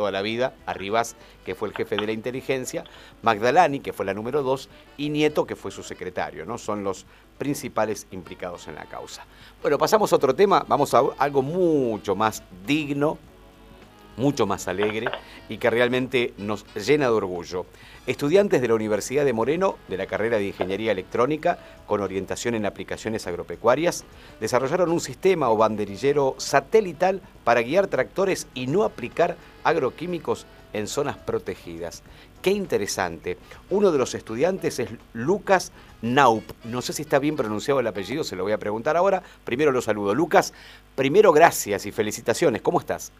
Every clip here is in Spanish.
toda la vida, Arribas, que fue el jefe de la inteligencia, Magdalani, que fue la número dos, y Nieto, que fue su secretario, ¿no? Son los principales implicados en la causa. Bueno, pasamos a otro tema, vamos a algo mucho más digno, mucho más alegre y que realmente nos llena de orgullo. Estudiantes de la Universidad de Moreno, de la carrera de Ingeniería Electrónica, con orientación en aplicaciones agropecuarias, desarrollaron un sistema o banderillero satelital para guiar tractores y no aplicar agroquímicos en zonas protegidas. Qué interesante. Uno de los estudiantes es Lucas Naup. No sé si está bien pronunciado el apellido, se lo voy a preguntar ahora. Primero lo saludo. Lucas, primero gracias y felicitaciones. ¿Cómo estás?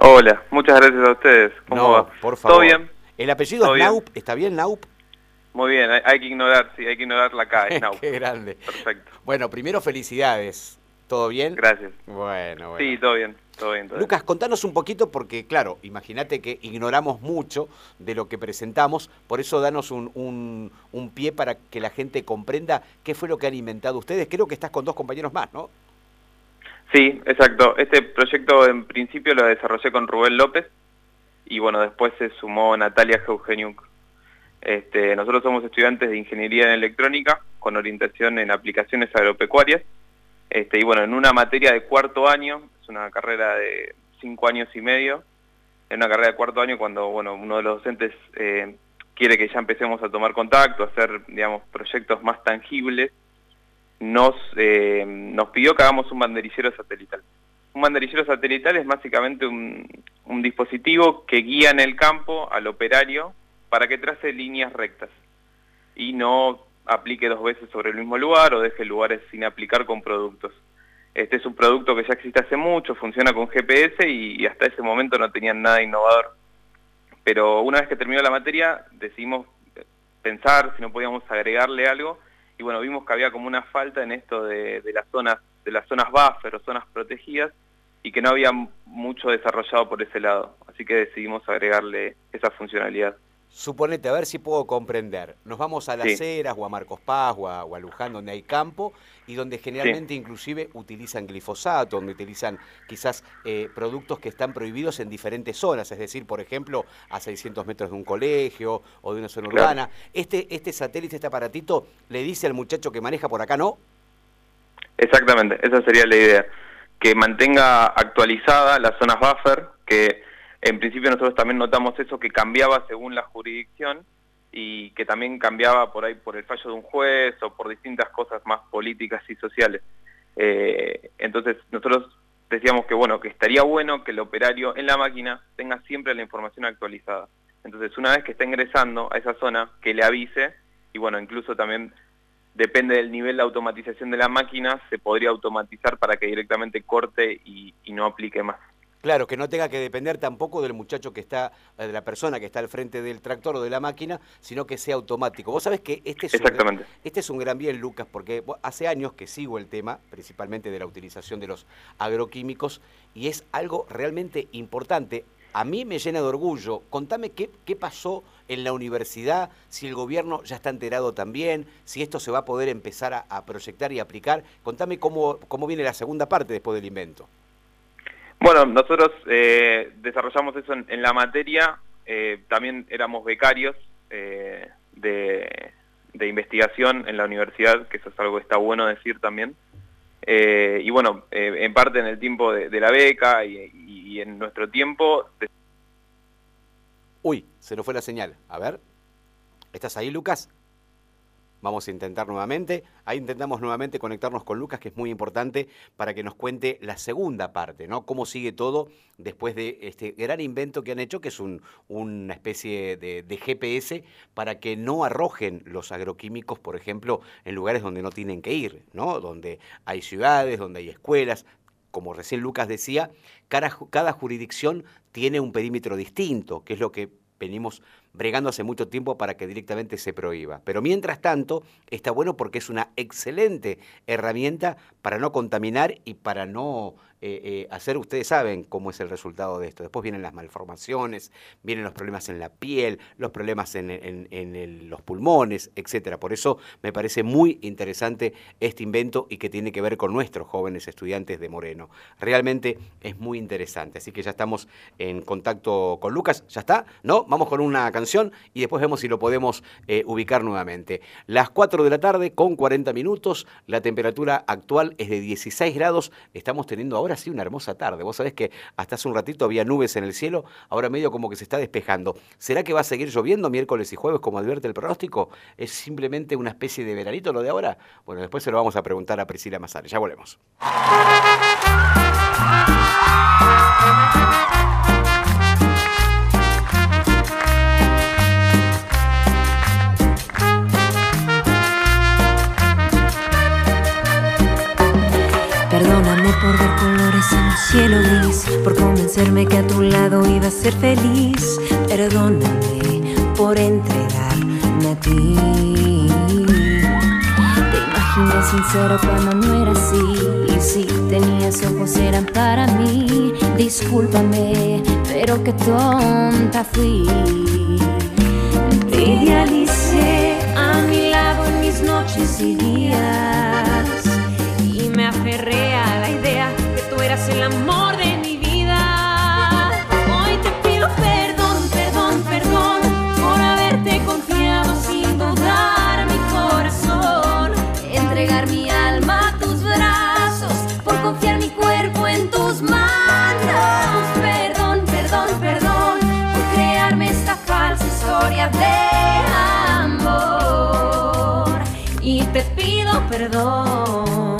Hola, muchas gracias a ustedes. ¿Cómo va? por favor. ¿Todo bien? ¿El apellido es Naup? ¿Está bien Naup? Muy bien, hay, que ignorar, sí, hay que ignorar la K, es Naup. Qué grande. Perfecto. Bueno, primero felicidades. ¿Todo bien? Gracias. Bueno, bueno. Sí, todo bien. Todo bien, Lucas, contanos un poquito porque, claro, imagínate que ignoramos mucho de lo que presentamos, por eso danos un, un, un, pie para que la gente comprenda qué fue lo que han inventado ustedes. Creo que estás con dos compañeros más, ¿no? Sí, exacto. Este proyecto en principio lo desarrollé con Rubén López y bueno, después se sumó Natalia Eugeniuk. Este, nosotros somos estudiantes de Ingeniería en Electrónica con orientación en aplicaciones agropecuarias este, y bueno, en una materia de cuarto año, es una carrera de cinco años y medio, en una carrera de cuarto año cuando bueno, uno de los docentes eh, quiere que ya empecemos a tomar contacto, a hacer digamos, proyectos más tangibles, nos, eh, nos pidió que hagamos un banderillero satelital. Un banderillero satelital es básicamente un, un dispositivo que guía en el campo al operario para que trace líneas rectas y no aplique dos veces sobre el mismo lugar o deje lugares sin aplicar con productos. Este es un producto que ya existe hace mucho, funciona con GPS y, hasta ese momento no tenían nada innovador. Pero una vez que terminó la materia decidimos pensar si no podíamos agregarle algo y bueno, vimos que había como una falta en esto de, las zonas de las zonas buffer o zonas protegidas y que no había mucho desarrollado por ese lado. Así que decidimos agregarle esa funcionalidad. Suponete, a ver si puedo comprender. Nos vamos a las Heras o a Marcos Paz o a, Luján, donde hay campo y donde generalmente inclusive utilizan glifosato, donde utilizan quizás eh, productos que están prohibidos en diferentes zonas, es decir, por ejemplo, a 600 metros de un colegio o de una zona urbana. Este, este satélite, este aparatito, le dice al muchacho que maneja por acá, ¿no? Exactamente, esa sería la idea. Que mantenga actualizada las zonas buffer, que en principio nosotros también notamos eso que cambiaba según la jurisdicción y que también cambiaba por ahí por el fallo de un juez o por distintas cosas más políticas y sociales. Eh, entonces nosotros decíamos que bueno, que estaría bueno que el operario en la máquina tenga siempre la información actualizada. Entonces una vez que está ingresando a esa zona, que le avise y bueno, incluso también depende del nivel de automatización de la máquina, se podría automatizar para que directamente corte y no aplique más. Claro, que no tenga que depender tampoco del muchacho que está, eh, de la persona que está al frente del tractor o de la máquina, sino que sea automático. Vos sabés que este es, Un, este es un gran bien, Lucas, porque hace años que sigo el tema, principalmente de la utilización de los agroquímicos, y es algo realmente importante. A mí me llena de orgullo. Contame qué, qué pasó en la universidad, si el gobierno ya está enterado también, si esto se va a poder empezar a, proyectar y aplicar. Contame cómo, cómo viene la segunda parte después del invento. Bueno, nosotros eh, desarrollamos eso en, la materia, eh, también éramos becarios eh, de, investigación en la universidad, que eso es algo que está bueno decir también. y bueno, en parte en el tiempo de, la beca y, en nuestro tiempo... Uy, se nos fue la señal. A ver, ¿estás ahí, Lucas? Vamos a intentar nuevamente. Ahí intentamos nuevamente conectarnos con Lucas, que es muy importante para que nos cuente la segunda parte, ¿no? Cómo sigue todo después de este gran invento que han hecho, que es una especie de, GPS para que no arrojen los agroquímicos, por ejemplo, en lugares donde no tienen que ir, ¿no? Donde hay ciudades, donde hay escuelas. Como recién Lucas decía, cada jurisdicción tiene un perímetro distinto, que es lo que venimos bregando hace mucho tiempo para que directamente se prohíba. Pero mientras tanto, está bueno porque es una excelente herramienta para no contaminar y para no eh, eh, hacer, ustedes saben cómo es el resultado de esto. Después vienen las malformaciones, vienen los problemas en la piel, los problemas en, los pulmones, etcétera. Por eso me parece muy interesante este invento y que tiene que ver con nuestros jóvenes estudiantes de Moreno. Realmente es muy interesante. Así que ya estamos en contacto con Lucas. ¿Ya está? ¿No? Vamos con una y después vemos si lo podemos eh, ubicar nuevamente. Las 4 de la tarde con 40 minutos. La temperatura actual es de 16 grados. Estamos teniendo ahora sí una hermosa tarde. Vos sabés que hasta hace un ratito había nubes en el cielo. Ahora medio como que se está despejando. ¿Será que va a seguir lloviendo miércoles y jueves como advierte el pronóstico? ¿Es simplemente una especie de veranito lo de ahora? Bueno, después se lo vamos a preguntar a Priscila Mazare. Ya volvemos. Convencerme que a tu lado iba a ser feliz. Perdóname por entregarme a ti. Te imaginé sincero cuando no era así. Y si tenías ojos eran para mí. Discúlpame, pero qué tonta fui. Te idealicé a mi lado en mis noches y días me aferré a la idea que tú eras el amor y te pido perdón.